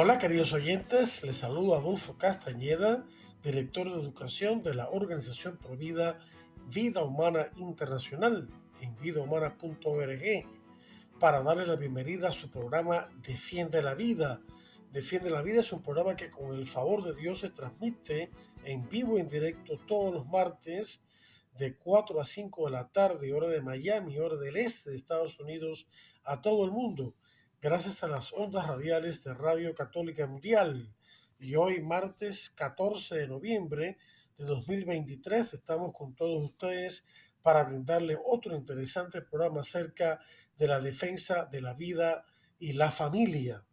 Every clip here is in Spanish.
Hola queridos oyentes, les saludo Adolfo Castañeda, director de educación de la Organización Provida Vida Humana Internacional en vidahumana.org para darles la bienvenida a su programa Defiende la Vida. Defiende la Vida es un programa que con el favor de Dios se transmite en vivo y en directo todos los martes de 4 a 5 de la tarde, hora de Miami, hora del este de Estados Unidos, a todo el mundo gracias a las ondas radiales de Radio Católica Mundial. Y hoy, martes 14 de noviembre de 2023, estamos con todos ustedes para brindarle otro interesante programa acerca de la defensa de la vida y la familia.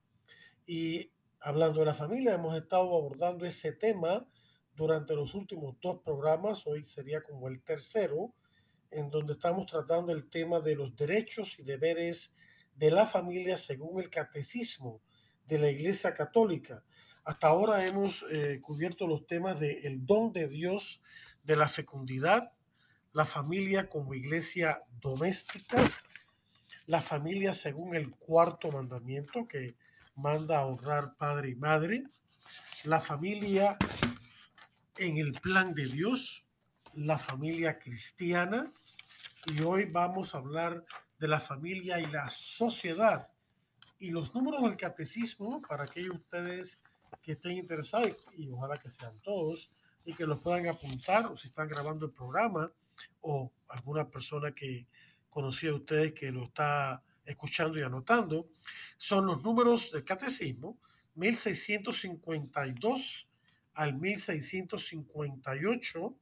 Y hablando de la familia, hemos estado abordando ese tema durante los últimos dos programas, hoy sería como el tercero, en donde estamos tratando el tema de los derechos y deberes de la familia según el catecismo de la Iglesia Católica. Hasta ahora hemos eh, cubierto los temas de el don de Dios de la fecundidad, la familia como iglesia doméstica, la familia según el cuarto mandamiento que manda a honrar padre y madre, la familia en el plan de Dios, la familia cristiana, y hoy vamos a hablar de la familia y la sociedad. Y los números del catecismo, para aquellos ustedes que estén interesados, y ojalá que sean todos, y que los puedan apuntar, o si están grabando el programa, o alguna persona que conocía a ustedes que lo está escuchando y anotando, son los números del catecismo 1652 al 1658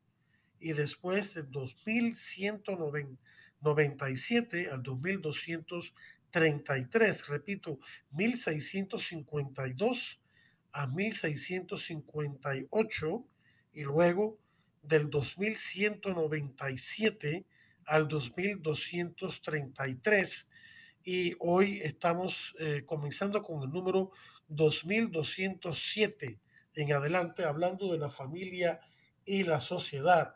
y después de 2190 97 al 2233, repito, 1652 a 1658 y luego del 2197 al 2233 y hoy estamos eh, comenzando con el número 2207 en adelante hablando de la familia y la sociedad.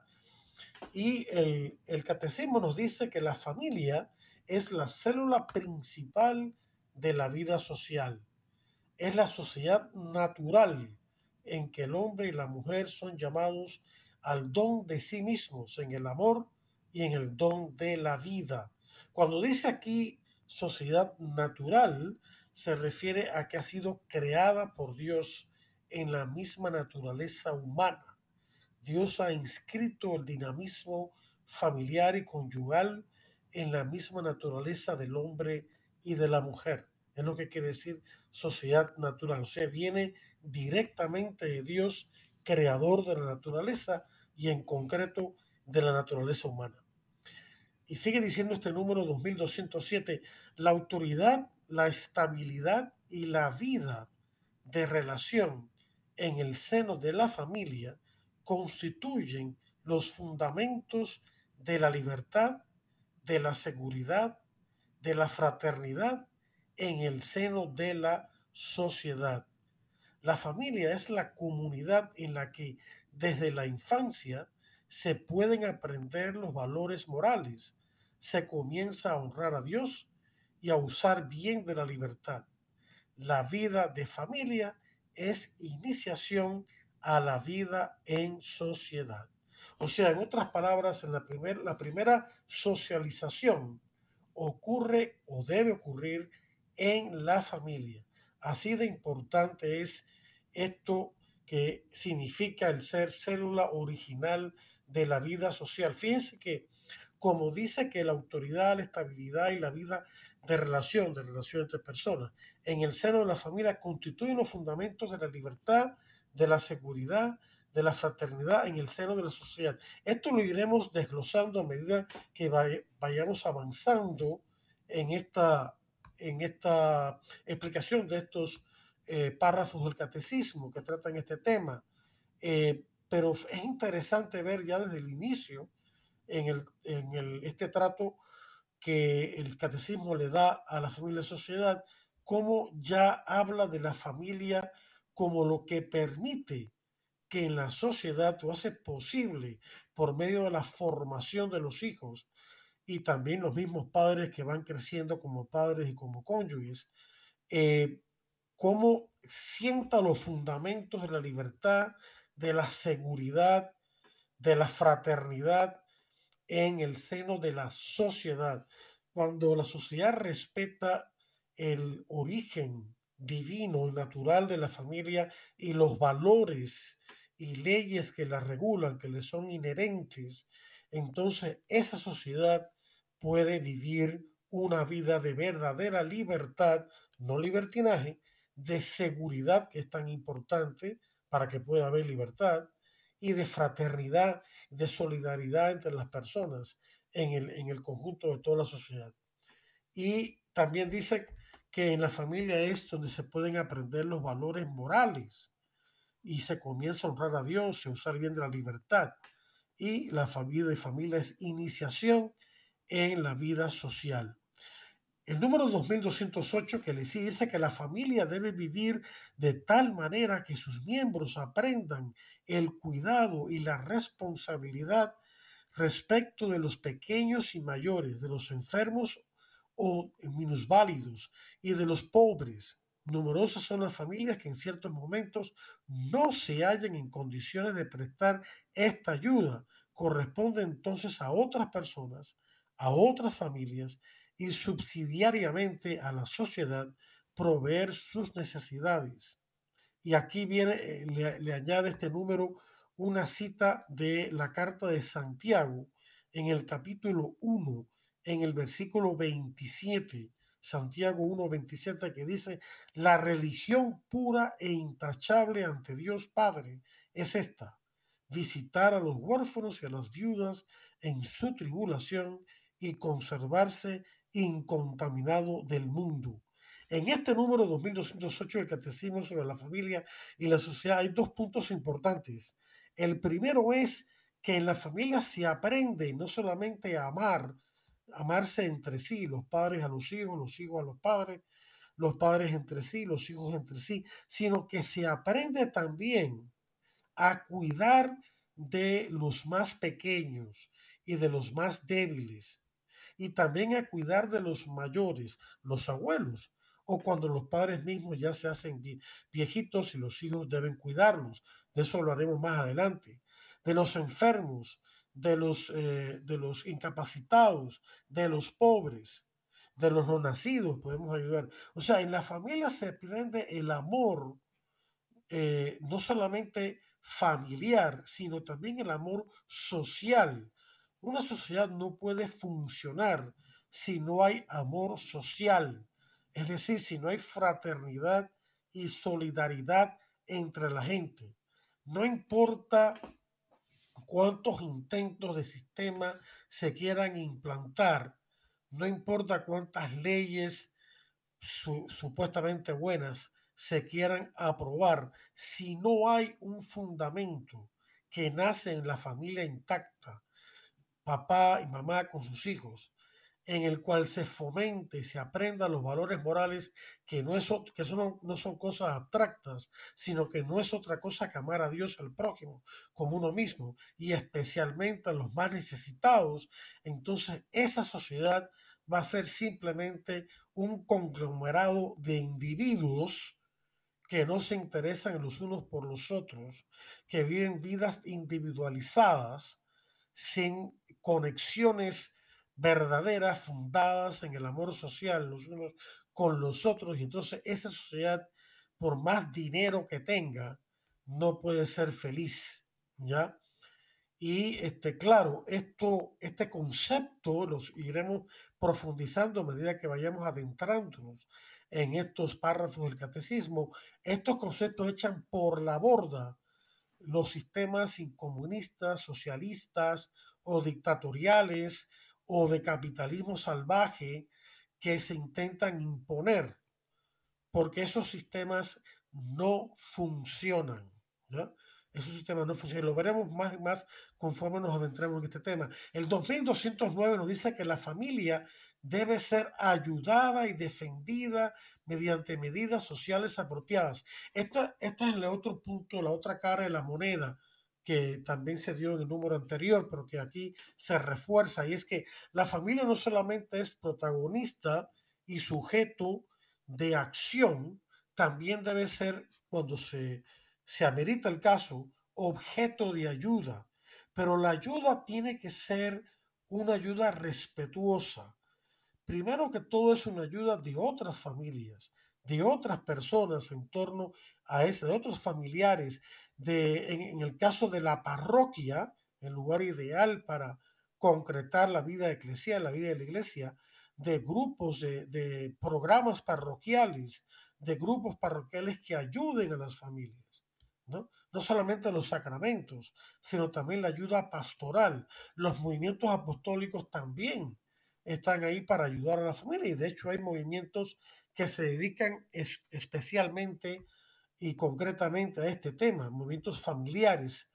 Y el, el catecismo nos dice que la familia es la célula principal de la vida social. Es la sociedad natural en que el hombre y la mujer son llamados al don de sí mismos en el amor y en el don de la vida. Cuando dice aquí sociedad natural, se refiere a que ha sido creada por Dios en la misma naturaleza humana. Dios ha inscrito el dinamismo familiar y conyugal en la misma naturaleza del hombre y de la mujer. Es lo que quiere decir sociedad natural. O sea, viene directamente de Dios, creador de la naturaleza y en concreto de la naturaleza humana. Y sigue diciendo este número 2207, la autoridad, la estabilidad y la vida de relación en el seno de la familia constituyen los fundamentos de la libertad, de la seguridad, de la fraternidad en el seno de la sociedad. La familia es la comunidad en la que desde la infancia se pueden aprender los valores morales, se comienza a honrar a Dios y a usar bien de la libertad. La vida de familia es iniciación a la vida en sociedad. O sea, en otras palabras, en la, primer, la primera socialización ocurre o debe ocurrir en la familia. Así de importante es esto que significa el ser célula original de la vida social. Fíjense que como dice que la autoridad, la estabilidad y la vida de relación, de relación entre personas, en el seno de la familia constituyen los fundamentos de la libertad, de la seguridad, de la fraternidad en el seno de la sociedad. Esto lo iremos desglosando a medida que vayamos avanzando en esta, en esta explicación de estos eh, párrafos del catecismo que tratan este tema. Eh, pero es interesante ver ya desde el inicio en, el, en el, este trato que el catecismo le da a la familia y sociedad, cómo ya habla de la familia como lo que permite que en la sociedad o hace posible por medio de la formación de los hijos y también los mismos padres que van creciendo como padres y como cónyuges, eh, cómo sienta los fundamentos de la libertad, de la seguridad, de la fraternidad en el seno de la sociedad. Cuando la sociedad respeta el origen divino y natural de la familia y los valores y leyes que la regulan, que le son inherentes, entonces esa sociedad puede vivir una vida de verdadera libertad, no libertinaje, de seguridad que es tan importante para que pueda haber libertad y de fraternidad, de solidaridad entre las personas en el, en el conjunto de toda la sociedad. Y también dice que en la familia es donde se pueden aprender los valores morales y se comienza a honrar a Dios y a usar bien de la libertad. Y la familia de familia es iniciación en la vida social. El número 2208 que le sigue dice que la familia debe vivir de tal manera que sus miembros aprendan el cuidado y la responsabilidad respecto de los pequeños y mayores, de los enfermos o minusválidos y de los pobres. Numerosas son las familias que en ciertos momentos no se hallan en condiciones de prestar esta ayuda. Corresponde entonces a otras personas, a otras familias y subsidiariamente a la sociedad proveer sus necesidades. Y aquí viene, eh, le, añade este número una cita de la carta de Santiago en el capítulo 1, en el versículo 27, Santiago 1, 27, que dice, la religión pura e intachable ante Dios Padre es esta, visitar a los huérfanos y a las viudas en su tribulación y conservarse incontaminado del mundo. En este número 2208 del Catecismo sobre la familia y la sociedad hay dos puntos importantes. El primero es que en la familia se aprende no solamente a amar, amarse entre sí, los padres a los hijos, los hijos a los padres, los padres entre sí, los hijos entre sí, sino que se aprende también a cuidar de los más pequeños y de los más débiles, y también a cuidar de los mayores, los abuelos, o cuando los padres mismos ya se hacen viejitos y los hijos deben cuidarlos. De eso lo haremos más adelante. De los enfermos, de los, eh, de los incapacitados, de los pobres, de los no nacidos, podemos ayudar. O sea, en la familia se aprende el amor, eh, no solamente familiar, sino también el amor social. Una sociedad no puede funcionar si no hay amor social, es decir, si no hay fraternidad y solidaridad entre la gente. No importa cuántos intentos de sistema se quieran implantar, no importa cuántas leyes supuestamente buenas se quieran aprobar, si no hay un fundamento que nace en la familia intacta, papá y mamá con sus hijos, en el cual se fomente y se aprenda los valores morales que no, es, que son, no son cosas abstractas, sino que no es otra cosa que amar a Dios y al prójimo como uno mismo y especialmente a los más necesitados, entonces esa sociedad va a ser simplemente un conglomerado de individuos que no se interesan los unos por los otros, que viven vidas individualizadas, sin conexiones verdaderas, fundadas en el amor social los unos con los otros. Y entonces esa sociedad, por más dinero que tenga, no puede ser feliz, ¿ya? Y este, claro, esto, este concepto los iremos profundizando a medida que vayamos adentrándonos en estos párrafos del catecismo. Estos conceptos echan por la borda los sistemas incomunistas, socialistas o dictatoriales o de capitalismo salvaje que se intentan imponer, porque esos sistemas no funcionan. ¿ya? Esos sistemas no funcionan. Lo veremos más y más conforme nos adentremos en este tema. El 2209 nos dice que la familia debe ser ayudada y defendida mediante medidas sociales apropiadas. Esta, este es el otro punto, la otra cara de la moneda que también se dio en el número anterior, pero que aquí se refuerza, y es que la familia no solamente es protagonista y sujeto de acción, también debe ser, cuando se, se amerita el caso, objeto de ayuda. Pero la ayuda tiene que ser una ayuda respetuosa. Primero que todo es una ayuda de otras familias, de otras personas en torno a ese, de otros familiares, de, en, el caso de la parroquia, el lugar ideal para concretar la vida eclesial, la vida de la iglesia, de grupos, de, de programas parroquiales, de grupos parroquiales que ayuden a las familias. ¿no? no solamente los sacramentos, sino también la ayuda pastoral. Los movimientos apostólicos también están ahí para ayudar a la familia y de hecho hay movimientos que se dedican especialmente y concretamente a este tema, movimientos familiares,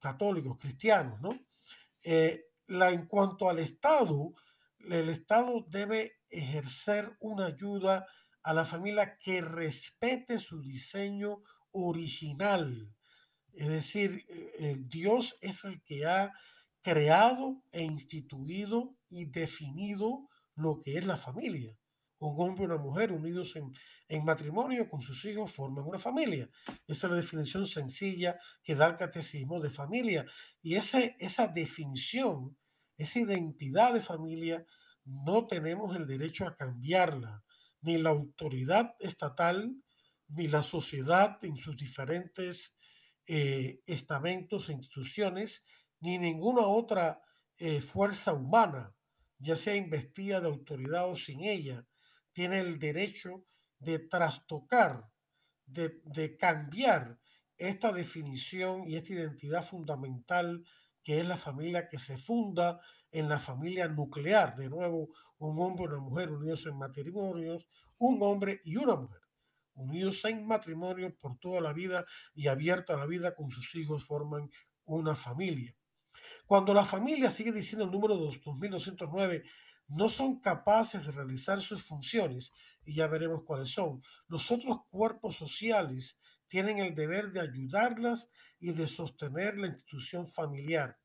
católicos, cristianos, ¿no? Eh, la, en cuanto al Estado, el Estado debe ejercer una ayuda a la familia que respete su diseño original. Es decir, eh, Dios es el que ha creado e instituido y definido lo que es la familia un hombre y una mujer unidos en, matrimonio con sus hijos forman una familia. Esa es la definición sencilla que da el catecismo de familia. Y ese, esa definición, esa identidad de familia, no tenemos el derecho a cambiarla. Ni la autoridad estatal, ni la sociedad en sus diferentes eh, estamentos e instituciones, ni ninguna otra eh, fuerza humana, ya sea investida de autoridad o sin ella, tiene el derecho de trastocar, de, cambiar esta definición y esta identidad fundamental que es la familia que se funda en la familia nuclear. De nuevo, un hombre y una mujer unidos en matrimonios, un hombre y una mujer unidos en matrimonio por toda la vida y abierta a la vida con sus hijos forman una familia. Cuando la familia sigue diciendo el número 2209, no son capaces de realizar sus funciones, y ya veremos cuáles son. Los otros cuerpos sociales tienen el deber de ayudarlas y de sostener la institución familiar,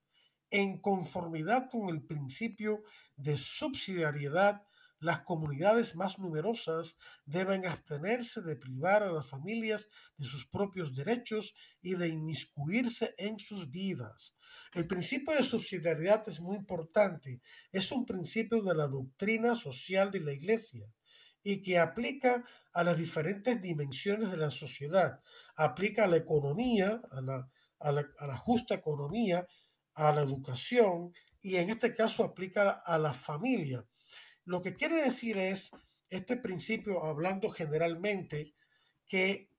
en conformidad con el principio de subsidiariedad las comunidades más numerosas deben abstenerse de privar a las familias de sus propios derechos y de inmiscuirse en sus vidas. El principio de subsidiariedad es muy importante. Es un principio de la doctrina social de la Iglesia y que aplica a las diferentes dimensiones de la sociedad. Aplica a la economía, a la, a la, justa economía, a la educación y en este caso aplica a la familia. Lo que quiere decir es este principio, hablando generalmente, que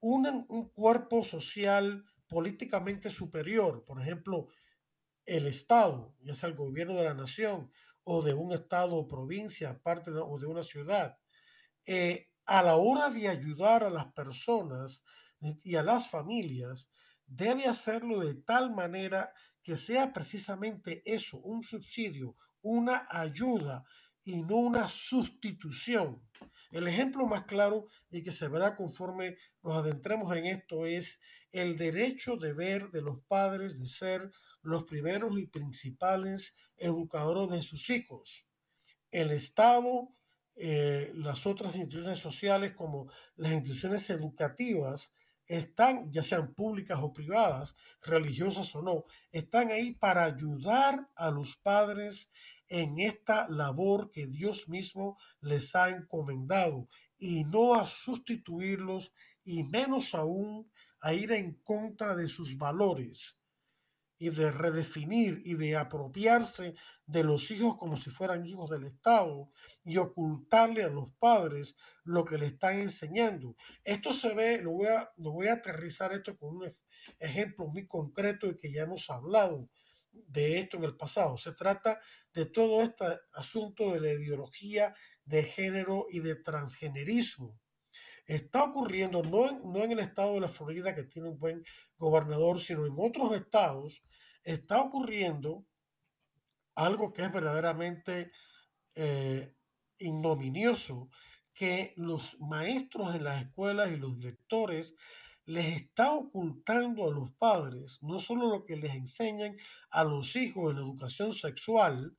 un, un cuerpo social políticamente superior, por ejemplo, el Estado, ya sea el gobierno de la nación o de un Estado o provincia, parte o de una ciudad, eh, a la hora de ayudar a las personas y a las familias, debe hacerlo de tal manera que sea precisamente eso, un subsidio, una ayuda y no una sustitución. El ejemplo más claro y que se verá conforme nos adentremos en esto es el derecho de ver de los padres de ser los primeros y principales educadores de sus hijos. El Estado, eh, las otras instituciones sociales como las instituciones educativas están, ya sean públicas o privadas, religiosas o no, están ahí para ayudar a los padres en esta labor que Dios mismo les ha encomendado y no a sustituirlos y menos aún a ir en contra de sus valores y de redefinir y de apropiarse de los hijos como si fueran hijos del Estado y ocultarle a los padres lo que le están enseñando. Esto se ve, lo voy a, lo voy a aterrizar esto con un ejemplo muy concreto y que ya hemos hablado de esto en el pasado. Se trata de todo este asunto de la ideología de género y de transgenerismo. Está ocurriendo no en, no en el estado de la Florida, que tiene un buen gobernador, sino en otros estados, está ocurriendo algo que es verdaderamente eh, ignominioso, que los maestros en las escuelas y los directores les está ocultando a los padres no solo lo que les enseñan a los hijos en la educación sexual,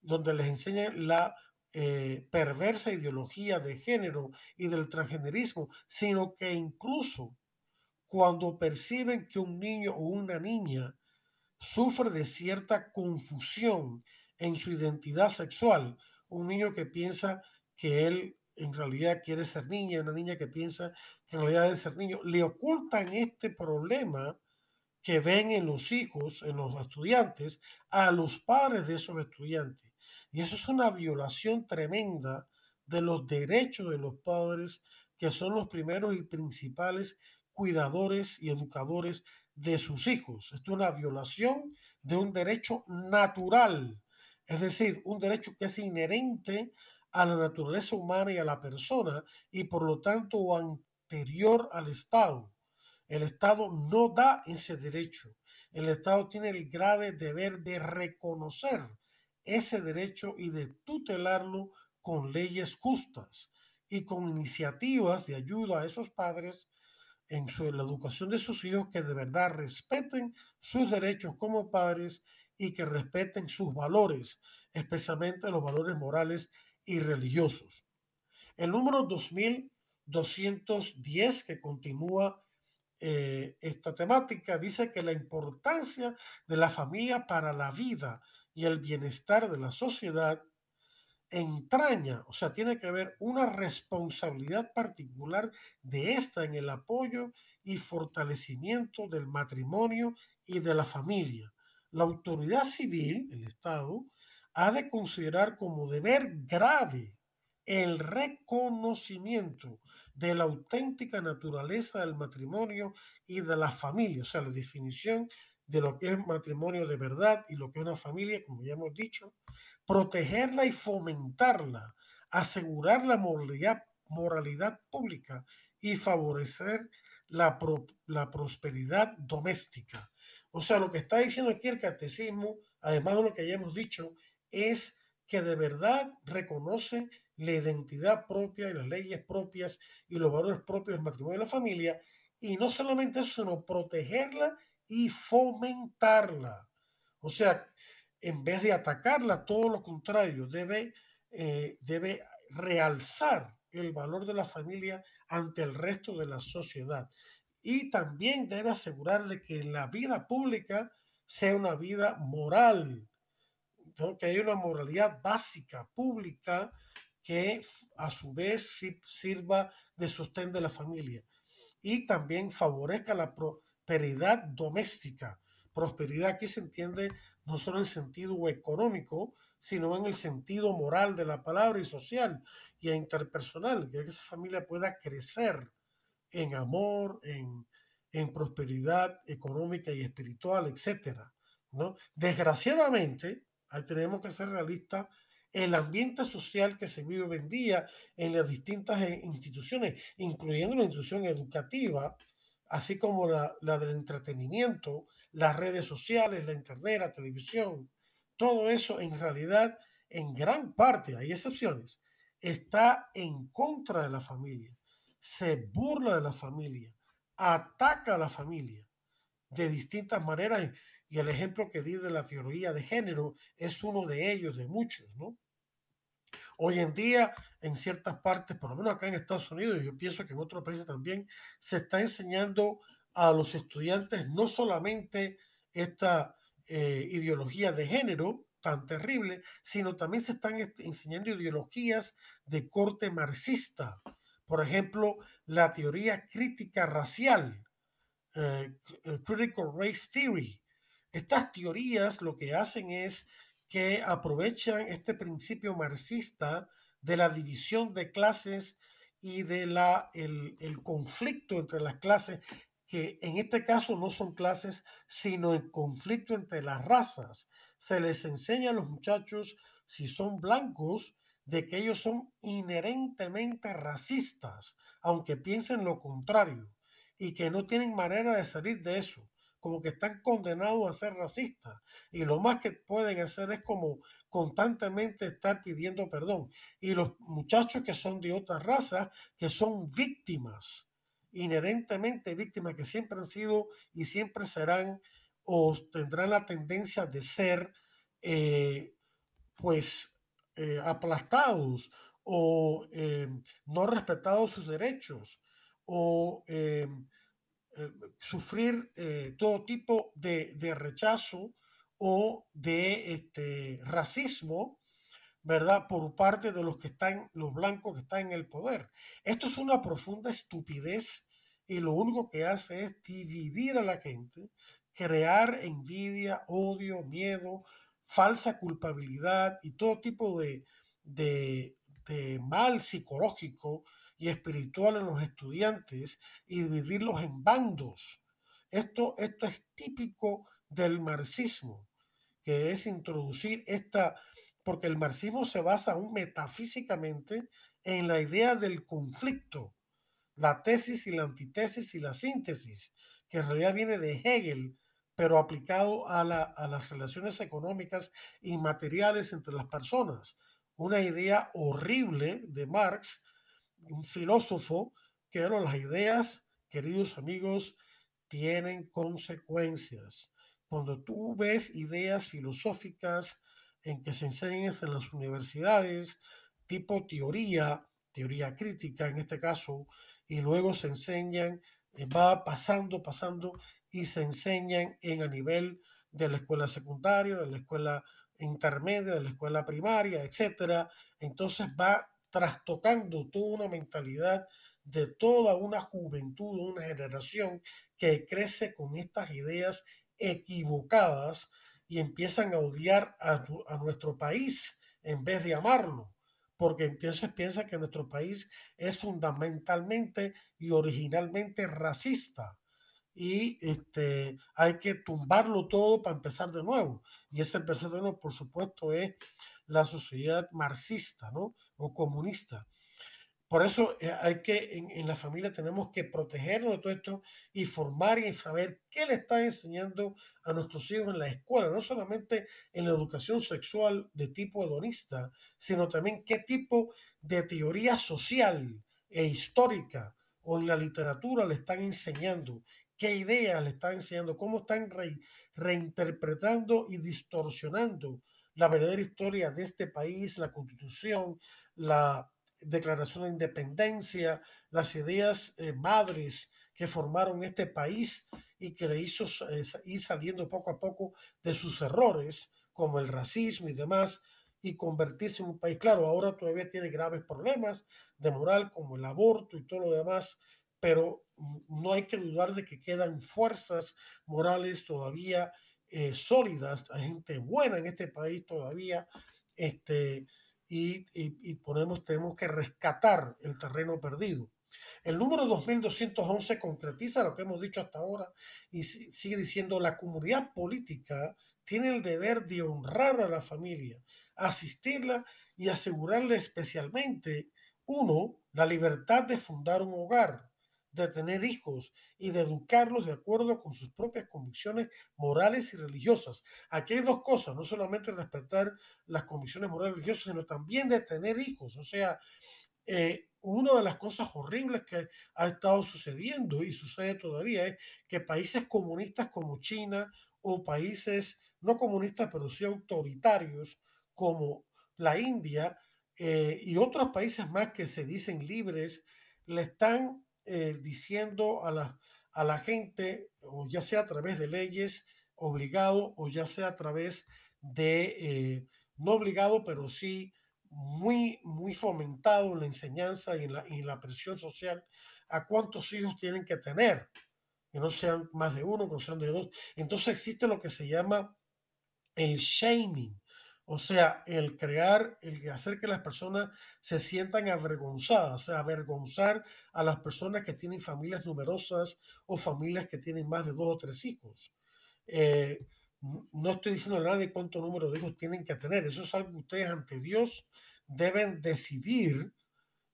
donde les enseñan la eh, perversa ideología de género y del transgenerismo, sino que incluso cuando perciben que un niño o una niña sufre de cierta confusión en su identidad sexual, un niño que piensa que él en realidad quiere ser niña, una niña que piensa que en realidad debe ser niño, le ocultan este problema que ven en los hijos, en los estudiantes, a los padres de esos estudiantes. Y eso es una violación tremenda de los derechos de los padres, que son los primeros y principales cuidadores y educadores de sus hijos. Esto es una violación de un derecho natural, es decir, un derecho que es inherente a la naturaleza humana y a la persona y por lo tanto anterior al Estado. El Estado no da ese derecho. El Estado tiene el grave deber de reconocer ese derecho y de tutelarlo con leyes justas y con iniciativas de ayuda a esos padres en, su, la educación de sus hijos que de verdad respeten sus derechos como padres y que respeten sus valores, especialmente los valores morales y religiosos. El número 2210 que continúa eh, esta temática dice que la importancia de la familia para la vida y el bienestar de la sociedad entraña, o sea, tiene que haber una responsabilidad particular de esta en el apoyo y fortalecimiento del matrimonio y de la familia. La autoridad civil, el Estado, ha de considerar como deber grave el reconocimiento de la auténtica naturaleza del matrimonio y de la familia, o sea, la definición de lo que es matrimonio de verdad y lo que es una familia, como ya hemos dicho, protegerla y fomentarla, asegurar la moralidad, moralidad pública y favorecer la, la prosperidad doméstica. O sea, lo que está diciendo aquí el catecismo, además de lo que ya hemos dicho, es que de verdad reconoce la identidad propia y las leyes propias y los valores propios del matrimonio y la familia, y no solamente eso, sino protegerla y fomentarla. O sea, en vez de atacarla, todo lo contrario, debe, eh, debe realzar el valor de la familia ante el resto de la sociedad. Y también debe asegurar de que la vida pública sea una vida moral, que haya una moralidad básica, pública, que a su vez sirva de sostén de la familia y también favorezca la prosperidad doméstica. Prosperidad aquí se entiende no solo en sentido económico, sino en el sentido moral de la palabra y social y interpersonal, que esa familia pueda crecer en amor, en, en prosperidad económica y espiritual, etc. ¿no? Desgraciadamente, tenemos que ser realistas. El ambiente social que se vive hoy en día en las distintas eh, instituciones, incluyendo la institución educativa, así como la, la del entretenimiento, las redes sociales, la internet, la televisión, todo eso en realidad, en gran parte, hay excepciones, está en contra de la familia, se burla de la familia, ataca a la familia de distintas maneras y el ejemplo que di de la teoría de género es uno de ellos, de muchos, ¿no? Hoy en día, en ciertas partes, por lo menos acá en Estados Unidos, yo pienso que en otros países también, se está enseñando a los estudiantes no solamente esta eh, ideología de género tan terrible, sino también se están enseñando ideologías de corte marxista. Por ejemplo, la teoría crítica racial, eh, eh, Critical Race Theory, estas teorías lo que hacen es que aprovechan este principio marxista de la división de clases y de la, el, el conflicto entre las clases, que en este caso no son clases, sino el conflicto entre las razas. Se les enseña a los muchachos, si son blancos, de que ellos son inherentemente racistas, aunque piensen lo contrario, y que no tienen manera de salir de eso, como que están condenados a ser racistas. Y lo más que pueden hacer es como constantemente estar pidiendo perdón. Y los muchachos que son de otra raza, que son víctimas, inherentemente víctimas, que siempre han sido y siempre serán o tendrán la tendencia de ser, eh, pues, eh, aplastados o eh, no respetados sus derechos o sufrir todo tipo de, de, rechazo o de este, racismo, ¿verdad? Por parte de los que están, los blancos que están en el poder. Esto es una profunda estupidez y lo único que hace es dividir a la gente, crear envidia, odio, miedo, falsa culpabilidad y todo tipo de, de, mal psicológico y espiritual en los estudiantes y dividirlos en bandos. Esto, esto es típico del marxismo, que es introducir esta, porque el marxismo se basa aún metafísicamente en la idea del conflicto, la tesis y la antitesis y la síntesis, que en realidad viene de Hegel, pero aplicado a, las relaciones económicas y materiales entre las personas. Una idea horrible de Marx, un filósofo, que las ideas, queridos amigos, tienen consecuencias. Cuando tú ves ideas filosóficas en que se enseñan en las universidades, tipo teoría, teoría crítica en este caso, y luego se enseñan, eh, va pasando, pasando y se enseñan en a nivel de la escuela secundaria, de la escuela intermedia, de la escuela primaria, etcétera. Entonces va trastocando toda una mentalidad de toda una juventud, una generación que crece con estas ideas equivocadas y empiezan a odiar a, nuestro país en vez de amarlo porque entonces piensa que nuestro país es fundamentalmente y originalmente racista y este, hay que tumbarlo todo para empezar de nuevo. Y ese empezar de nuevo, por supuesto, es la sociedad marxista ¿no? O comunista. Por eso eh, hay que, en, la familia tenemos que protegernos de todo esto y formar y saber qué le está enseñando a nuestros hijos en la escuela, no solamente en la educación sexual de tipo hedonista, sino también qué tipo de teoría social e histórica o en la literatura le están enseñando, qué ideas le están enseñando, cómo están reinterpretando y distorsionando la verdadera historia de este país, la constitución, la declaración de independencia, las ideas eh, madres que formaron este país y que le hizo eh, ir saliendo poco a poco de sus errores, como el racismo y demás, y convertirse en un país, claro, ahora todavía tiene graves problemas de moral, como el aborto y todo lo demás, pero no hay que dudar de que quedan fuerzas morales todavía eh, sólidas, hay gente buena en este país todavía, este, y, ponemos, tenemos que rescatar el terreno perdido. El número 2211 concretiza lo que hemos dicho hasta ahora y sigue diciendo la comunidad política tiene el deber de honrar a la familia, asistirla y asegurarle especialmente, uno, la libertad de fundar un hogar, de tener hijos y de educarlos de acuerdo con sus propias convicciones morales y religiosas. Aquí hay dos cosas, no solamente respetar las convicciones morales y religiosas, sino también de tener hijos. O sea, eh, una de las cosas horribles que ha estado sucediendo y sucede todavía es que países comunistas como China o países no comunistas pero sí autoritarios como la India eh, y otros países más que se dicen libres le están eh, diciendo a la, a la gente, o ya sea a través de leyes, obligado, o ya sea a través de, eh, no obligado, pero sí muy, muy fomentado en la enseñanza y en la, en la presión social, a cuántos hijos tienen que tener, que no sean más de uno, que no sean de dos. Entonces existe lo que se llama el shaming, o sea, el crear, el hacer que las personas se sientan avergonzadas, avergonzar a las personas que tienen familias numerosas o familias que tienen más de dos o tres hijos. Eh, no estoy diciendo a nadie cuánto número de hijos tienen que tener. Eso es algo que ustedes ante Dios deben decidir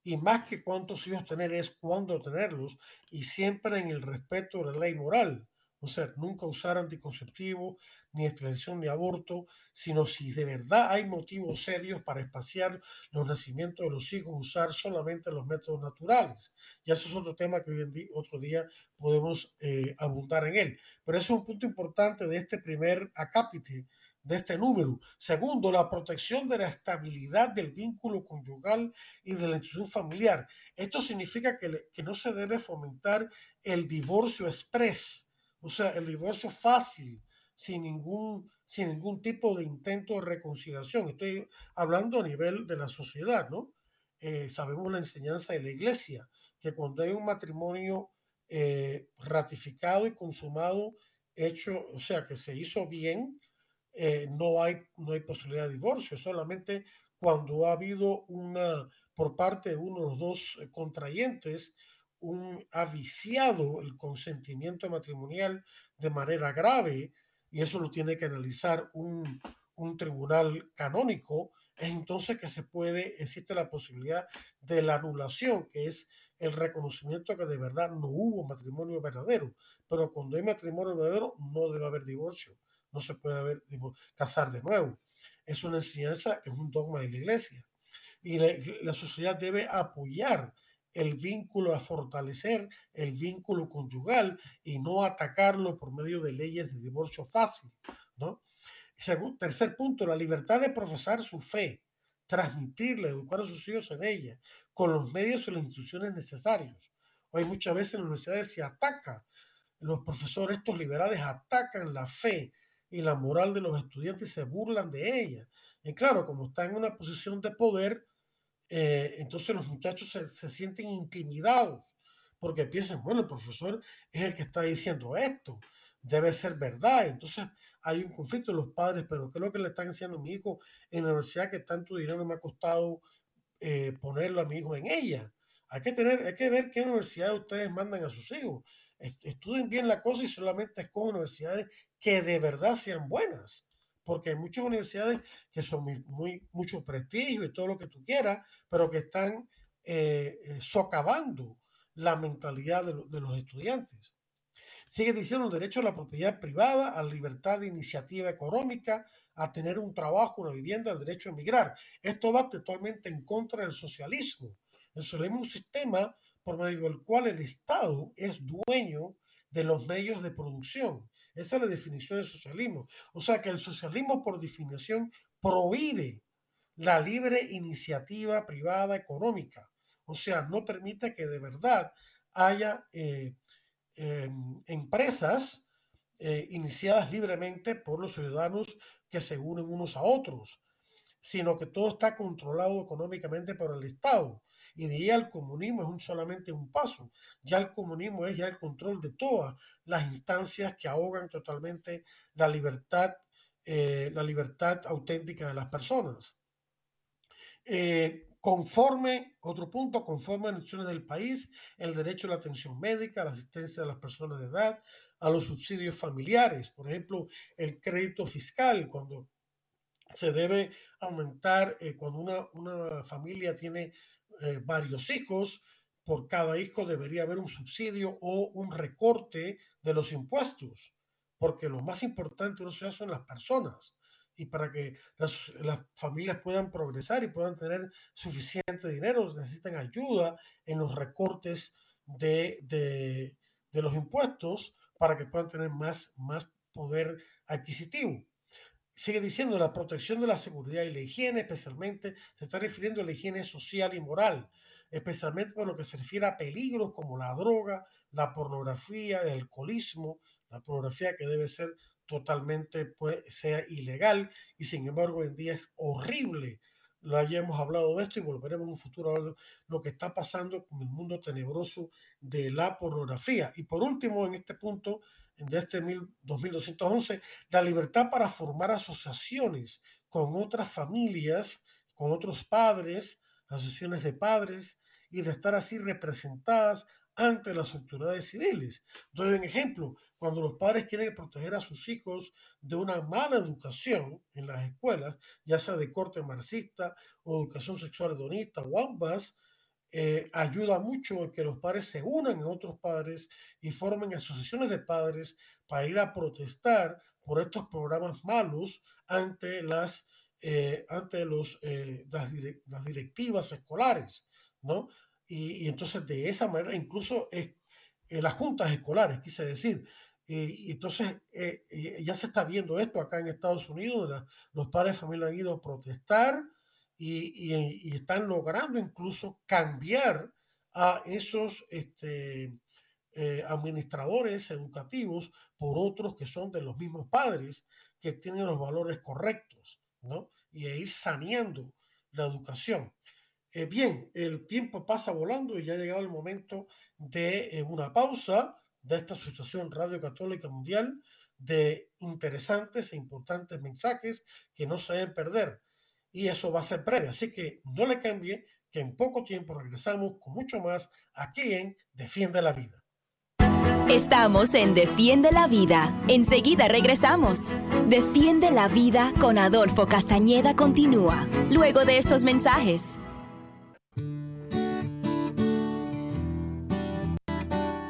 y más que cuántos hijos tener es cuándo tenerlos y siempre en el respeto de la ley moral. O sea, nunca usar anticonceptivo, ni esterilización, ni aborto, sino si de verdad hay motivos serios para espaciar los nacimientos de los hijos, usar solamente los métodos naturales. Y eso es otro tema que hoy en día, otro día podemos eh, abundar en él. Pero eso es un punto importante de este primer acápite de este número. Segundo, la protección de la estabilidad del vínculo conyugal y de la institución familiar. Esto significa que, que no se debe fomentar el divorcio express, o sea, el divorcio fácil, sin ningún, sin ningún tipo de intento de reconciliación. Estoy hablando a nivel de la sociedad, ¿no? Eh, sabemos la enseñanza de la iglesia, que cuando hay un matrimonio eh, ratificado y consumado, hecho, o sea, que se hizo bien, eh, no, hay, no hay posibilidad de divorcio, solamente cuando ha habido una, por parte de uno de los dos eh, contrayentes, un, ha viciado el consentimiento matrimonial de manera grave, y eso lo tiene que analizar un, un tribunal canónico, es entonces que se puede, existe la posibilidad de la anulación, que es el reconocimiento que de verdad no hubo matrimonio verdadero. Pero cuando hay matrimonio verdadero, no debe haber divorcio no se puede haber, casar de nuevo. Es una enseñanza, es un dogma de la iglesia. Y la, sociedad debe apoyar el vínculo, a fortalecer el vínculo conyugal y no atacarlo por medio de leyes de divorcio fácil, ¿no? tercer punto, la libertad de profesar su fe, transmitirla, educar a sus hijos en ella, con los medios y las instituciones necesarios. Hoy muchas veces en las universidades se ataca, los profesores, estos liberales atacan la fe, y la moral de los estudiantes se burlan de ella. Y claro, como está en una posición de poder, eh, entonces los muchachos se, sienten intimidados porque piensan, bueno, el profesor es el que está diciendo esto, debe ser verdad. Entonces hay un conflicto de los padres, pero ¿qué es lo que le están diciendo a mi hijo en la universidad que tanto dinero me ha costado eh, ponerlo a mi hijo en ella? Hay que, tener, hay que ver qué universidad ustedes mandan a sus hijos. Estudien bien la cosa y solamente escogen universidades que de verdad sean buenas, porque hay muchas universidades que son muy, mucho prestigio y todo lo que tú quieras, pero que están eh, eh, socavando la mentalidad de, los estudiantes. Sigue diciendo el derecho a la propiedad privada, a la libertad de iniciativa económica, a tener un trabajo, una vivienda, el derecho a emigrar. Esto va totalmente en contra del socialismo. El socialismo es un sistema por medio del cual el Estado es dueño de los medios de producción esa es la definición de socialismo. O sea que el socialismo por definición prohíbe la libre iniciativa privada económica. O sea, no permite que de verdad haya eh, em, empresas eh, iniciadas libremente por los ciudadanos que se unen unos a otros, sino que todo está controlado económicamente por el Estado. Y de ahí al comunismo es un, solamente un paso. Ya el comunismo es ya el control de todas las instancias que ahogan totalmente la libertad, eh, la libertad auténtica de las personas. Eh, conforme, otro punto, conforme a las instituciones del país, el derecho a la atención médica, a la asistencia de las personas de edad, a los subsidios familiares, por ejemplo, el crédito fiscal, cuando se debe aumentar, eh, cuando una, una, familia tiene eh, varios hijos, por cada hijo debería haber un subsidio o un recorte de los impuestos, porque lo más importante de una ciudad son las personas. Y para que las, familias puedan progresar y puedan tener suficiente dinero, necesitan ayuda en los recortes de, de, de los impuestos para que puedan tener más, más poder adquisitivo sigue diciendo la protección de la seguridad y la higiene, especialmente se está refiriendo a la higiene social y moral, especialmente por lo que se refiere a peligros como la droga, la pornografía, el alcoholismo, la pornografía que debe ser totalmente, pues, sea ilegal y sin embargo hoy en día es horrible. Ya hemos hablado de esto y volveremos en un futuro a ver lo que está pasando con el mundo tenebroso de la pornografía. Y por último, en este punto, de este 2211, la libertad para formar asociaciones con otras familias, con otros padres, asociaciones de padres, y de estar así representadas ante las autoridades civiles. Doy un ejemplo, cuando los padres quieren proteger a sus hijos de una mala educación en las escuelas, ya sea de corte marxista o educación sexual hedonista o ambas, eh, ayuda mucho en que los padres se unan en otros padres y formen asociaciones de padres para ir a protestar por estos programas malos ante las, eh, ante los, eh, las, directivas escolares, ¿no? Y, entonces de esa manera, incluso las juntas escolares, quise decir, y entonces ya se está viendo esto acá en Estados Unidos, los padres de familia han ido a protestar y, están logrando incluso cambiar a esos este, eh, administradores educativos por otros que son de los mismos padres, que tienen los valores correctos, ¿no? Y ir saneando la educación. Eh, bien, el tiempo pasa volando y ya ha llegado el momento de eh, una pausa de esta Asociación Radio Católica Mundial de interesantes e importantes mensajes que no se deben perder y eso va a ser breve. Así que no le cambie, que en poco tiempo regresamos con mucho más aquí en Defiende la Vida. Estamos en Defiende la Vida. Enseguida regresamos. Defiende la Vida con Adolfo Castañeda continúa, luego de estos mensajes.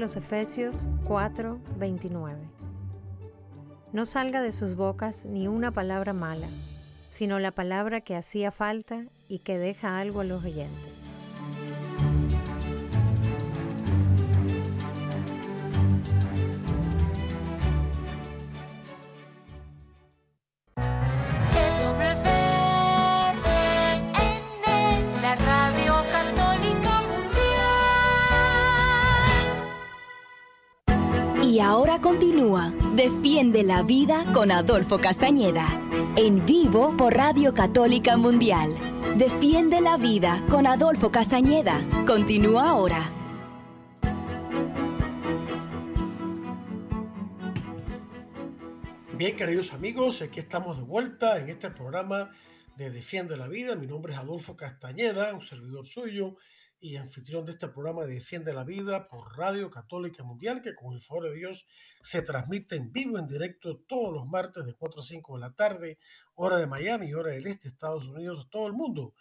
Los Efesios 4, 29. No salga de sus bocas ni una palabra mala, sino la palabra que hacía falta y que deja algo a los oyentes. Continúa Defiende la Vida con Adolfo Castañeda. En vivo por Radio Católica Mundial. Defiende la Vida con Adolfo Castañeda. Continúa ahora. Bien, queridos amigos, aquí estamos de vuelta en este programa de Defiende la Vida. Mi nombre es Adolfo Castañeda, un servidor suyo y anfitrión de este programa de Defiende la Vida por Radio Católica Mundial, que con el favor de Dios se transmite en vivo, en directo, todos los martes de 4 a 5 de la tarde, hora de Miami, hora del este, Estados Unidos, todo el mundo.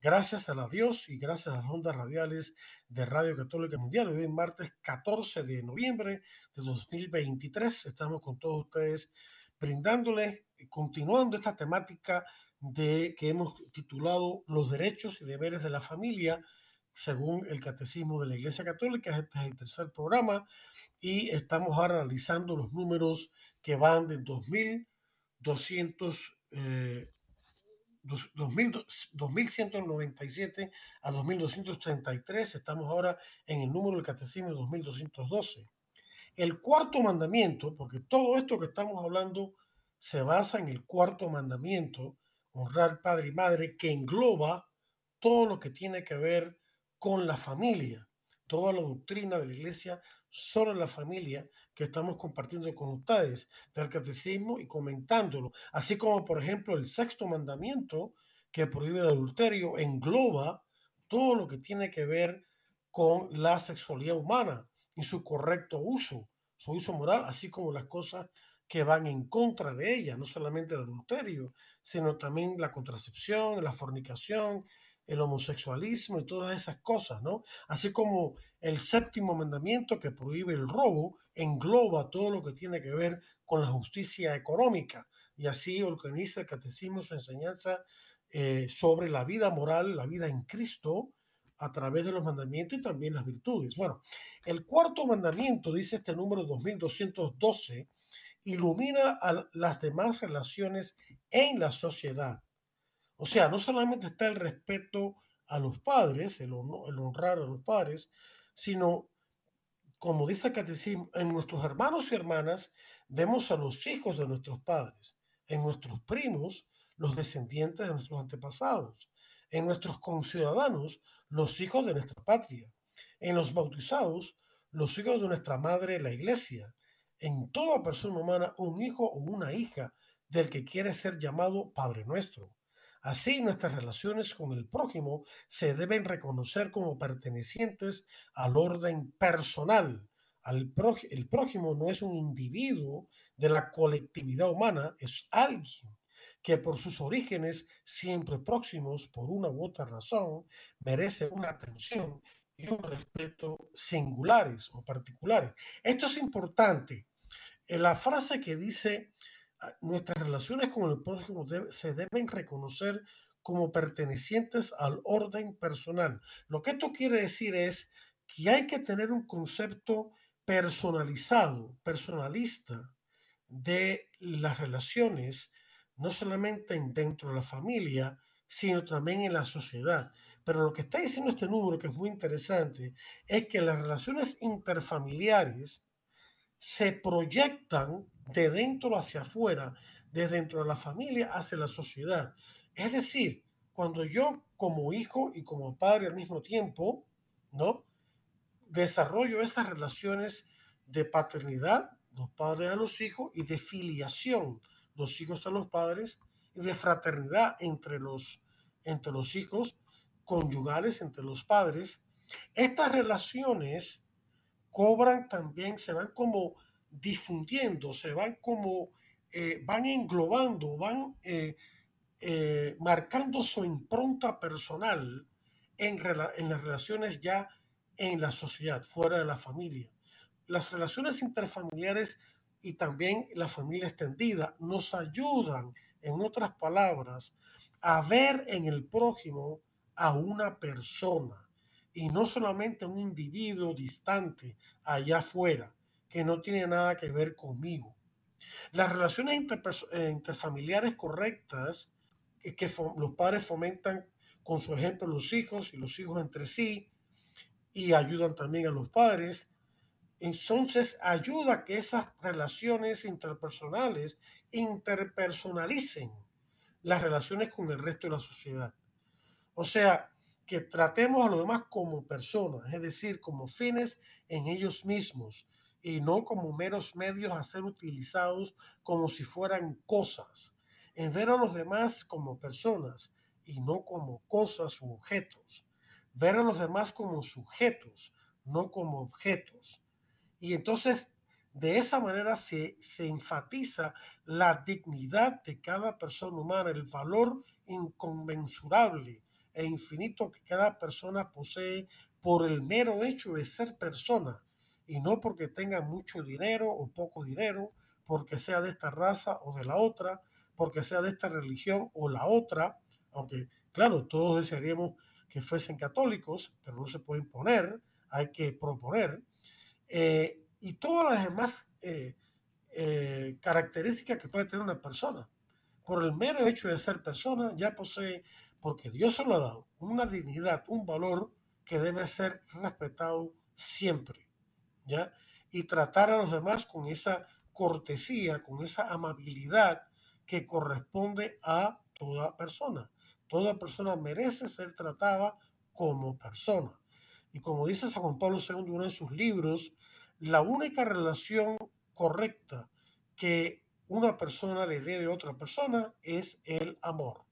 Gracias a la Dios y gracias a las ondas radiales de Radio Católica Mundial. Hoy es martes 14 de noviembre de 2023. Estamos con todos ustedes brindándoles, continuando esta temática de que hemos titulado Los derechos y deberes de la familia según el Catecismo de la Iglesia Católica. Este es el tercer programa y estamos ahora analizando los números que van de 2200, eh, 2197 a 2233. Estamos ahora en el número del Catecismo de 2212. El cuarto mandamiento, porque todo esto que estamos hablando se basa en el cuarto mandamiento, honrar padre y madre, que engloba todo lo que tiene que ver con la familia. Toda la doctrina de la iglesia sobre la familia que estamos compartiendo con ustedes del catecismo y comentándolo. Así como, por ejemplo, el sexto mandamiento que prohíbe el adulterio engloba todo lo que tiene que ver con la sexualidad humana y su correcto uso, su uso moral, así como las cosas que van en contra de ella, no solamente el adulterio, sino también la contracepción, la fornicación, el homosexualismo y todas esas cosas, ¿no? Así como el séptimo mandamiento que prohíbe el robo engloba todo lo que tiene que ver con la justicia económica y así organiza el catecismo su enseñanza eh, sobre la vida moral, la vida en Cristo a través de los mandamientos y también las virtudes. Bueno, el cuarto mandamiento, dice este número 2212, ilumina a las demás relaciones en la sociedad. O sea, no solamente está el respeto a los padres, el, honrar a los padres, sino, como dice el catecismo, en nuestros hermanos y hermanas vemos a los hijos de nuestros padres, en nuestros primos, los descendientes de nuestros antepasados, en nuestros conciudadanos, los hijos de nuestra patria, en los bautizados, los hijos de nuestra madre, la iglesia, en toda persona humana un hijo o una hija del que quiere ser llamado Padre nuestro. Así nuestras relaciones con el prójimo se deben reconocer como pertenecientes al orden personal. Al el prójimo no es un individuo de la colectividad humana, es alguien que por sus orígenes siempre próximos por una u otra razón merece una atención y un respeto singulares o particulares. Esto es importante. En la frase que dice nuestras relaciones con el prójimo se deben reconocer como pertenecientes al orden personal. Lo que esto quiere decir es que hay que tener un concepto personalizado, personalista de las relaciones, no solamente dentro de la familia, sino también en la sociedad. Pero lo que está diciendo este número, que es muy interesante, es que las relaciones interfamiliares se proyectan de dentro hacia afuera, de dentro de la familia hacia la sociedad. Es decir, cuando yo como hijo y como padre al mismo tiempo, ¿no? Desarrollo esas relaciones de paternidad, los padres a los hijos, y de filiación, los hijos a los padres, y de fraternidad entre los, entre los hijos, conyugales entre los padres, estas relaciones cobran también, se van como difundiendo, se van como, eh, van englobando, van eh, eh, marcando su impronta personal en, en las relaciones ya en la sociedad, fuera de la familia. Las relaciones interfamiliares y también la familia extendida nos ayudan, en otras palabras, a ver en el prójimo a una persona y no solamente un individuo distante allá afuera que no tiene nada que ver conmigo. Las relaciones eh, interfamiliares correctas eh, que los padres fomentan con su ejemplo los hijos y los hijos entre sí y ayudan también a los padres. Entonces ayuda a que esas relaciones interpersonales interpersonalicen las relaciones con el resto de la sociedad. O sea, que tratemos a los demás como personas, es decir, como fines en ellos mismos y no como meros medios a ser utilizados como si fueran cosas. En ver a los demás como personas y no como cosas u objetos. Ver a los demás como sujetos, no como objetos. Y entonces, de esa manera se, se enfatiza la dignidad de cada persona humana, el valor inconmensurable e infinito que cada persona posee por el mero hecho de ser persona y no porque tenga mucho dinero o poco dinero, porque sea de esta raza o de la otra, porque sea de esta religión o la otra, aunque claro, todos desearíamos que fuesen católicos, pero no se puede imponer, hay que proponer, eh, y todas las demás eh, eh, características que puede tener una persona. Por el mero hecho de ser persona, ya posee porque Dios se lo ha dado, una dignidad, un valor que debe ser respetado siempre, Y tratar a los demás con esa cortesía, con esa amabilidad que corresponde a toda persona. Toda persona merece ser tratada como persona. Y como dice San Juan Pablo II uno de sus libros, la única relación correcta que una persona le debe a otra persona es el amor.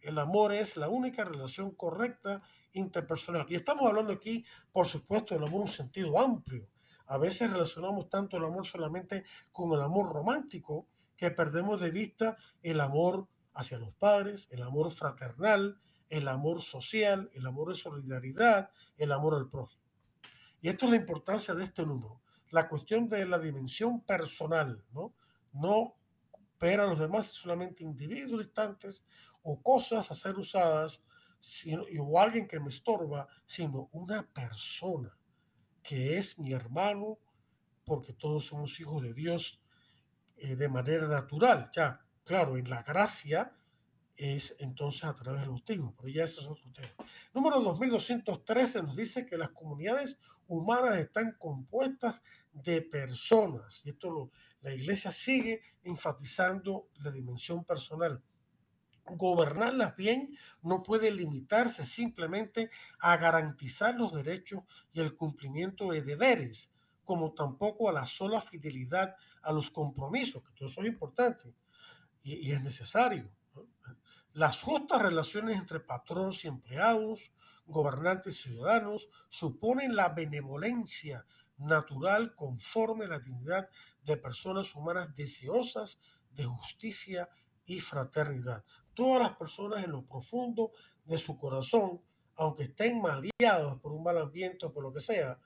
El amor es la única relación correcta interpersonal. Y estamos hablando aquí, por supuesto, del amor en un sentido amplio. A veces relacionamos tanto el amor solamente con el amor romántico que perdemos de vista el amor hacia los padres, el amor fraternal, el amor social, el amor de solidaridad, el amor al prójimo. Y esto es la importancia de este número, la cuestión de la dimensión personal, ¿no? No ver a los demás solamente individuos distantes o cosas a ser usadas, sino, o alguien que me estorba, sino una persona que es mi hermano, porque todos somos hijos de Dios eh, de manera natural. Ya, claro, en la gracia es entonces a través del bautismo, pero ya ese es otro. Número 2213 nos dice que las comunidades humanas están compuestas de personas, y esto la iglesia sigue enfatizando la dimensión personal. Gobernarlas bien no puede limitarse simplemente a garantizar los derechos y el cumplimiento de deberes, como tampoco a la sola fidelidad a los compromisos, que todo eso es importante y, es necesario. Las justas relaciones entre patronos y empleados, gobernantes y ciudadanos, suponen la benevolencia natural conforme a la dignidad de personas humanas deseosas de justicia y fraternidad. Todas las personas en lo profundo de su corazón, aunque estén maleadas por un mal ambiente o por lo que sea,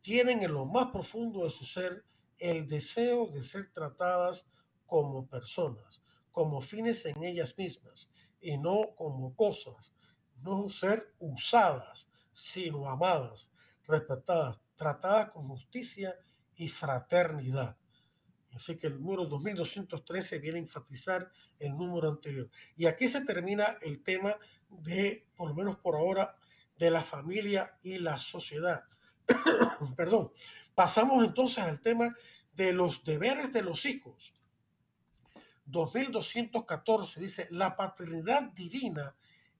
tienen en lo más profundo de su ser el deseo de ser tratadas como personas, como fines en ellas mismas y no como cosas, no ser usadas, sino amadas, respetadas, tratadas con justicia y fraternidad. Así que el número 2213 viene a enfatizar el número anterior. Y aquí se termina el tema de, por lo menos por ahora, de la familia y la sociedad. Perdón. Pasamos entonces al tema de los deberes de los hijos. 2214 dice, la paternidad divina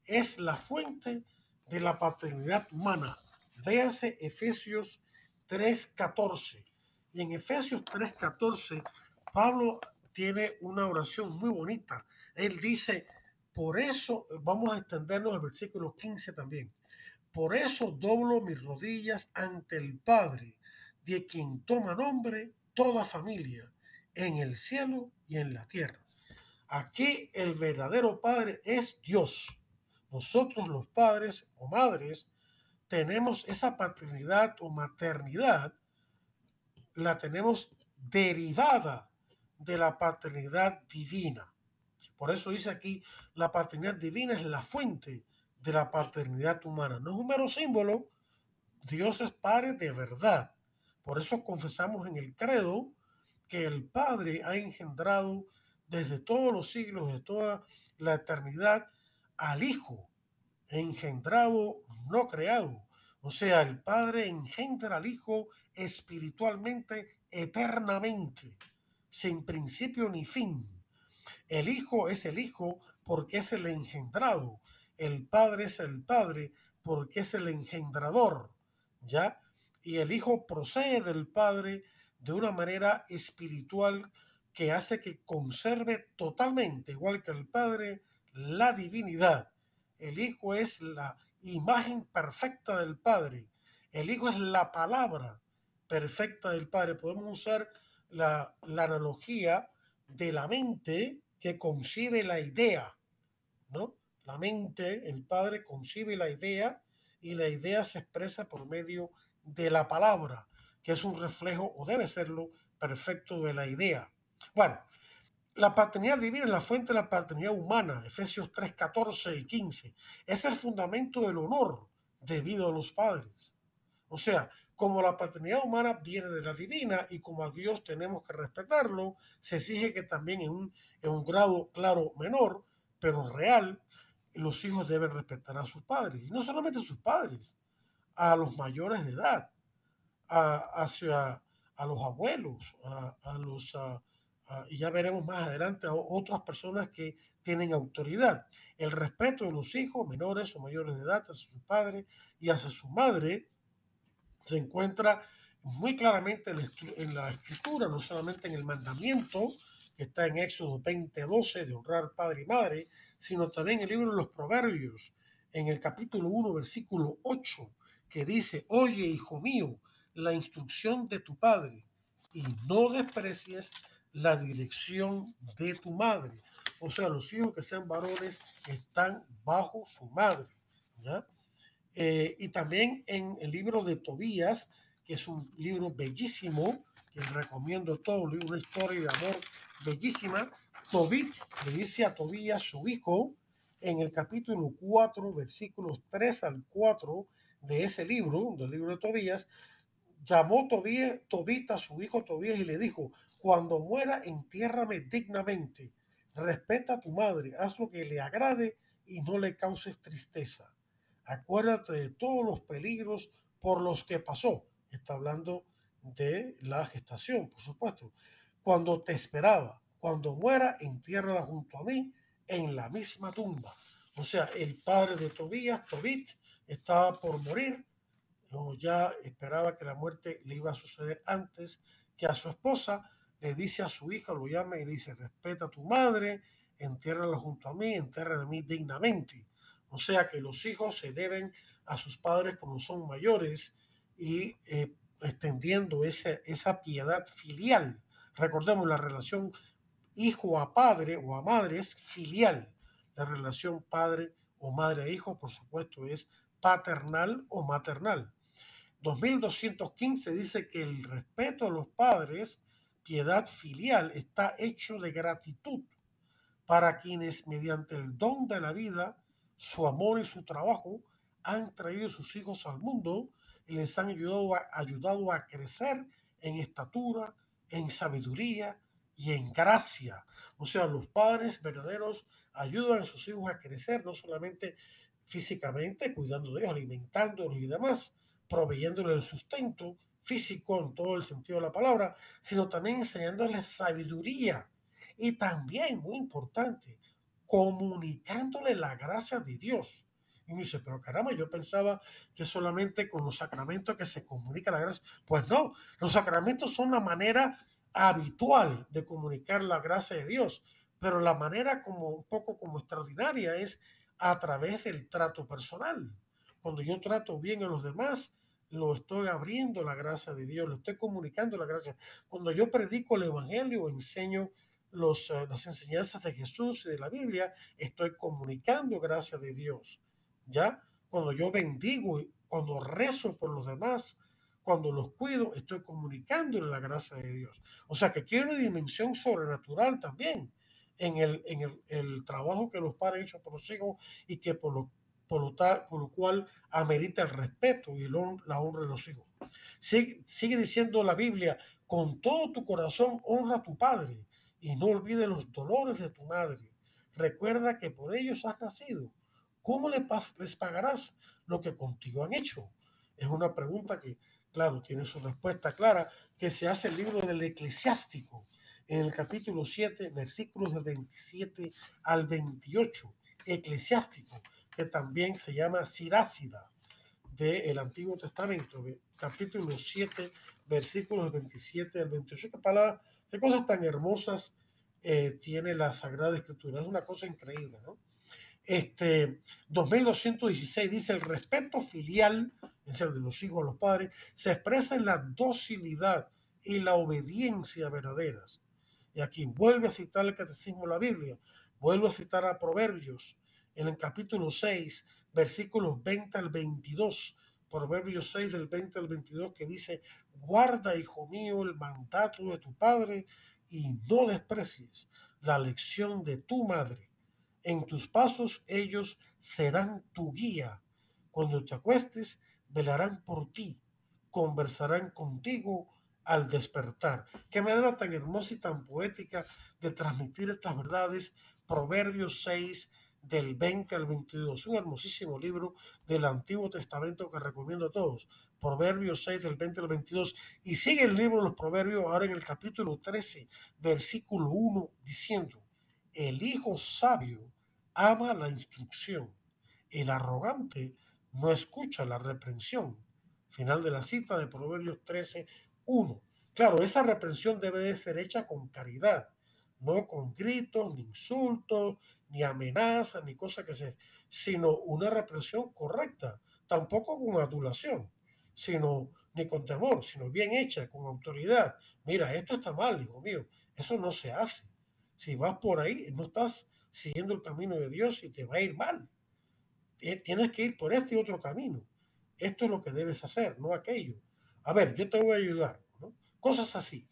es la fuente de la paternidad humana. Véase Efesios 3.14. Y en Efesios 3.14, Pablo tiene una oración muy bonita. Él dice, por eso, vamos a extendernos al versículo 15 también. Por eso doblo mis rodillas ante el Padre, de quien toma nombre toda familia, en el cielo y en la tierra. Aquí el verdadero Padre es Dios. Nosotros los padres o madres tenemos esa paternidad o maternidad, la tenemos derivada de la paternidad divina. Por eso dice aquí, la paternidad divina es la fuente de la paternidad humana. No es un mero símbolo, Dios es Padre de verdad. Por eso confesamos en el credo que el Padre ha engendrado desde todos los siglos, de toda la eternidad, al Hijo, engendrado, no creado. O sea, el Padre engendra al Hijo espiritualmente, eternamente, sin principio ni fin. El Hijo es el Hijo porque es el engendrado. El Padre es el Padre porque es el engendrador. ¿Ya? Y el Hijo procede del Padre de una manera espiritual que hace que conserve totalmente, igual que el Padre, la divinidad. El Hijo es la imagen perfecta del Padre. El Hijo es la palabra perfecta del Padre. Podemos usar la, la analogía de la mente que concibe la idea, ¿no? La mente, el Padre concibe la idea y la idea se expresa por medio de la palabra, que es un reflejo, o debe serlo, perfecto de la idea. Bueno, la paternidad divina es la fuente de la paternidad humana, Efesios 3, 14 y 15. Es el fundamento del honor debido a los padres. O sea, como la paternidad humana viene de la divina y como a Dios tenemos que respetarlo, se exige que también en un, en un grado, claro, menor, pero real, los hijos deben respetar a sus padres. Y no solamente a sus padres, a los mayores de edad, hacia, a los abuelos, a, los... y ya veremos más adelante a otras personas que tienen autoridad. El respeto de los hijos menores o mayores de edad hacia su padre y hacia su madre se encuentra muy claramente en la escritura, no solamente en el mandamiento que está en Éxodo 20:12 de honrar padre y madre, sino también en el libro de los Proverbios, en el capítulo 1, versículo 8, que dice, oye, hijo mío, la instrucción de tu padre y no desprecies la dirección de tu madre. O sea, los hijos que sean varones están bajo su madre. ¿ya? Eh, y también en el libro de Tobías, que es un libro bellísimo, que recomiendo todo, una historia de amor bellísima. Tobit le dice a Tobías, su hijo, en el capítulo 4, versículos 3 al 4 de ese libro, del libro de Tobías, llamó Tobías, Tobit a su hijo Tobías y le dijo, cuando muera, entiérrame dignamente, respeta a tu madre, haz lo que le agrade y no le causes tristeza. Acuérdate de todos los peligros por los que pasó. Está hablando de la gestación, por supuesto. Cuando te esperaba, cuando muera, entiérrala junto a mí en la misma tumba. O sea, el padre de Tobías, Tobit, estaba por morir, o ya esperaba que la muerte le iba a suceder antes que a su esposa, le dice a su hija, lo llama y le dice, respeta a tu madre, entiérrala junto a mí, entiérrala a mí dignamente. O sea que los hijos se deben a sus padres como son mayores y eh, extendiendo ese, esa piedad filial. Recordemos la relación hijo a padre o a madre es filial. La relación padre o madre a hijo, por supuesto, es paternal o maternal. 2215 dice que el respeto a los padres, piedad filial, está hecho de gratitud para quienes mediante el don de la vida, su amor y su trabajo han traído sus hijos al mundo y les han ayudado a, ayudado a crecer en estatura, en sabiduría y en gracia. O sea, los padres verdaderos ayudan a sus hijos a crecer, no solamente físicamente, cuidando de ellos, alimentándolos y demás, proveyéndoles el sustento físico en todo el sentido de la palabra, sino también enseñándoles sabiduría y también, muy importante, comunicándole la gracia de Dios. Y me dice, pero caramba, yo pensaba que solamente con los sacramentos que se comunica la gracia. Pues no, los sacramentos son la manera habitual de comunicar la gracia de Dios, pero la manera como un poco como extraordinaria es a través del trato personal. Cuando yo trato bien a los demás, lo estoy abriendo la gracia de Dios, lo estoy comunicando la gracia. Cuando yo predico el Evangelio, enseño los, eh, las enseñanzas de Jesús y de la Biblia, estoy comunicando gracia de Dios. ¿Ya? Cuando yo bendigo, cuando rezo por los demás, cuando los cuido, estoy comunicándole la gracia de Dios. O sea que quiero una dimensión sobrenatural también en el, en el, el trabajo que los padres han hecho por los hijos y que por lo, por lo, cual amerita el respeto y la honra de los hijos. Sigue, sigue diciendo la Biblia, con todo tu corazón honra a tu padre y no olvides los dolores de tu madre. Recuerda que por ellos has nacido. ¿Cómo les pagarás lo que contigo han hecho? Es una pregunta que claro, tiene su respuesta clara, que se hace el libro del eclesiástico en el capítulo 7, versículos del 27 al 28, eclesiástico, que también se llama Sirácida del Antiguo Testamento, capítulo 7, versículos del 27 al 28. ¿Qué, palabra, qué cosas tan hermosas eh, tiene la Sagrada Escritura? Es una cosa increíble, ¿no? Este 2216 dice el respeto filial es el de los hijos a los padres, se expresa en la docilidad y la obediencia verdaderas. Y aquí vuelve a citar el catecismo de la Biblia, vuelve a citar a Proverbios en el capítulo 6, versículos 20 al 22. Proverbios 6 del 20 al 22 que dice, guarda, hijo mío, el mandato de tu padre y no desprecies la lección de tu madre. En tus pasos ellos serán tu guía. Cuando te acuestes, velarán por ti, conversarán contigo al despertar. Qué manera tan hermosa y tan poética de transmitir estas verdades. Proverbios 6, del 20 al 22. Un hermosísimo libro del Antiguo Testamento que recomiendo a todos. Proverbios 6 del 20 al 22. Y sigue el libro de los Proverbios ahora en el capítulo 13, versículo 1, diciendo, el hijo sabio ama la instrucción, el arrogante no escucha la reprensión. Final de la cita de Proverbios 13, 1. Claro, esa reprensión debe de ser hecha con caridad, no con gritos, ni insultos, ni amenazas, ni cosas que se, sino una reprensión correcta, tampoco con adulación, sino ni con temor, sino bien hecha, con autoridad. Mira, esto está mal, hijo mío. Eso no se hace. Si vas por ahí, no estás siguiendo el camino de Dios y te va a ir mal. Eh, tienes que ir por este otro camino. Esto es lo que debes hacer, no aquello. A ver, yo te voy a ayudar. Cosas así.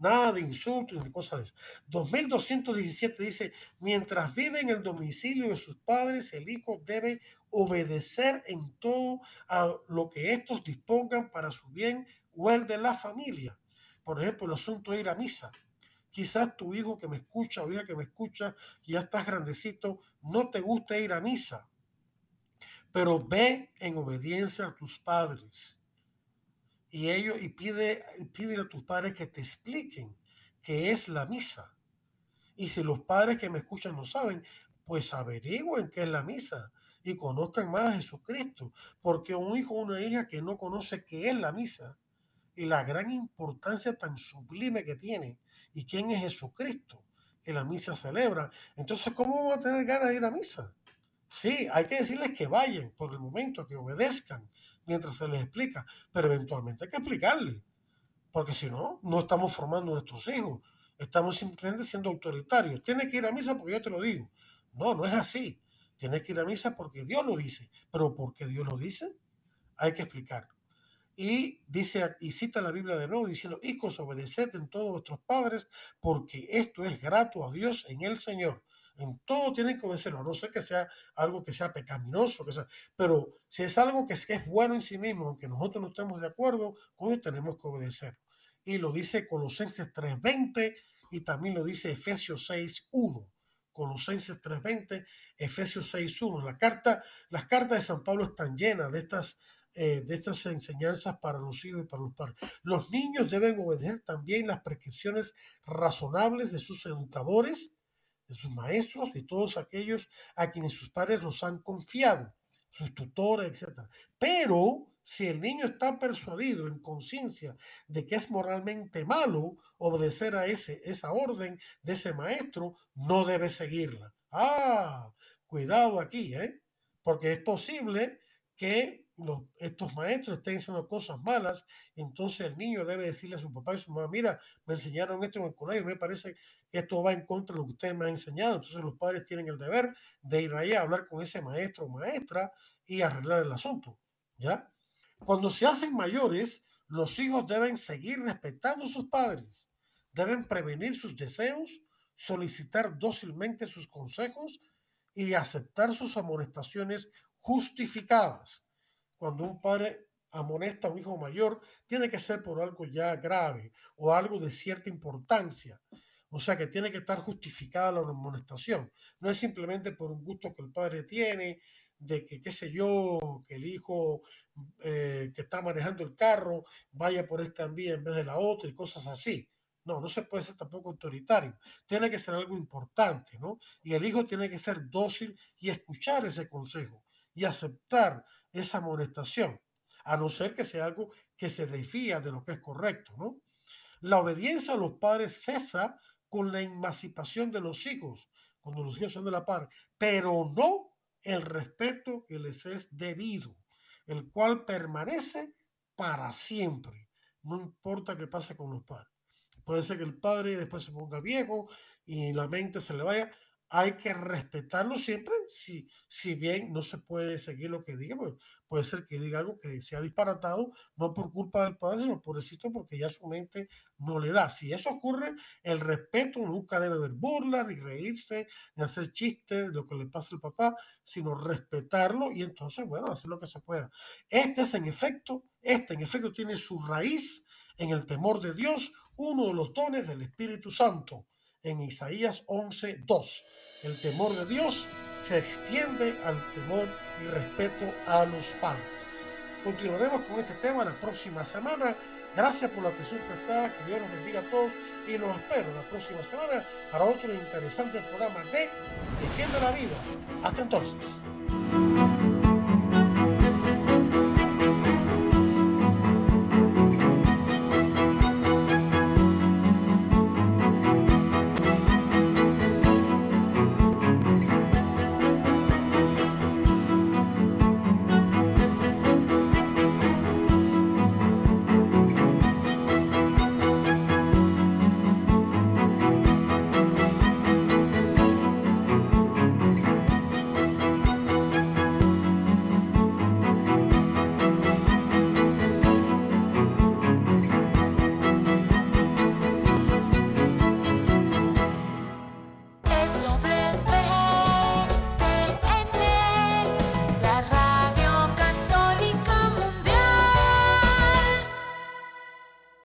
Nada de insultos ni cosas de eso. 2217 dice, mientras vive en el domicilio de sus padres, el hijo debe obedecer en todo a lo que estos dispongan para su bien o el de la familia. Por ejemplo, el asunto de ir a misa. Quizás tu hijo que me escucha o hija que me escucha, ya estás grandecito, no te gusta ir a misa. Pero ve en obediencia a tus padres y ellos y pide, pide a tus padres que te expliquen qué es la misa. Y si los padres que me escuchan no saben, pues averigüen qué es la misa y conozcan más a Jesucristo, porque un hijo o una hija que no conoce qué es la misa y la gran importancia tan sublime que tiene y quién es Jesucristo que la misa celebra, entonces ¿cómo va a tener ganas de ir a misa? Sí, hay que decirles que vayan por el momento, que obedezcan, mientras se les explica, pero eventualmente hay que explicarle, porque si no, no estamos formando nuestros hijos, estamos simplemente siendo autoritarios. Tienes que ir a misa porque yo te lo digo. No, no es así. Tienes que ir a misa porque Dios lo dice, pero porque Dios lo dice, hay que explicarlo. Y dice, y cita la Biblia de nuevo diciendo, hijos, obedeced en todos vuestros padres, porque esto es grato a Dios en el Señor. En todo tienen que obedecerlo, a no ser que sea algo que sea pecaminoso, que sea, pero si es algo que es, bueno en sí mismo, aunque nosotros no estemos de acuerdo, con tenemos que obedecer. Y lo dice Colosenses 3.20 y también lo dice Efesios 6.1. Colosenses 3.20, Efesios 6.1. La carta, las cartas de San Pablo están llenas de estas, eh, de estas enseñanzas para los hijos y para los padres. Los niños deben obedecer también las prescripciones razonables de sus educadores de sus maestros y todos aquellos a quienes sus padres los han confiado, sus tutores, etc. Pero si el niño está persuadido en conciencia de que es moralmente malo obedecer a ese, esa orden de ese maestro, no debe seguirla. Ah, cuidado aquí, ¿eh? Porque es posible que estos maestros estén haciendo cosas malas, entonces el niño debe decirle a su papá y su mamá, mira, me enseñaron esto en el colegio, me parece esto va en contra de lo que usted me ha enseñado, entonces los padres tienen el deber de ir ahí a hablar con ese maestro o maestra y arreglar el asunto, ¿ya? Cuando se hacen mayores, los hijos deben seguir respetando a sus padres, deben prevenir sus deseos, solicitar dócilmente sus consejos y aceptar sus amonestaciones justificadas cuando un padre amonesta a un hijo mayor, tiene que ser por algo ya grave o algo de cierta importancia. O sea que tiene que estar justificada la amonestación. No es simplemente por un gusto que el padre tiene, de que, qué sé yo, que el hijo eh, que está manejando el carro vaya por esta vía en vez de la otra y cosas así. No, no se puede ser tampoco autoritario. Tiene que ser algo importante, ¿no? Y el hijo tiene que ser dócil y escuchar ese consejo y aceptar esa amonestación, a no ser que sea algo que se desfía de lo que es correcto, ¿no? La obediencia a los padres cesa con la emancipación de los hijos, cuando los hijos son de la par, pero no el respeto que les es debido, el cual permanece para siempre, no importa qué pase con los padres. Puede ser que el padre después se ponga viejo y la mente se le vaya, hay que respetarlo siempre, si, si bien no se puede seguir lo que diga, pues puede ser que diga algo que sea disparatado, no por culpa del padre, sino por éxito, porque ya su mente no le da. Si eso ocurre, el respeto nunca debe haber burla, ni reírse, ni hacer chistes de lo que le pasa al papá, sino respetarlo y entonces, bueno, hacer lo que se pueda. Este es en efecto, este en efecto tiene su raíz en el temor de Dios, uno de los dones del Espíritu Santo en Isaías 11:2. El temor de Dios se extiende al temor y respeto a los padres. Continuaremos con este tema la próxima semana. Gracias por la atención prestada, que Dios nos bendiga a todos y los espero la próxima semana para otro interesante programa de Defiende la Vida. Hasta entonces.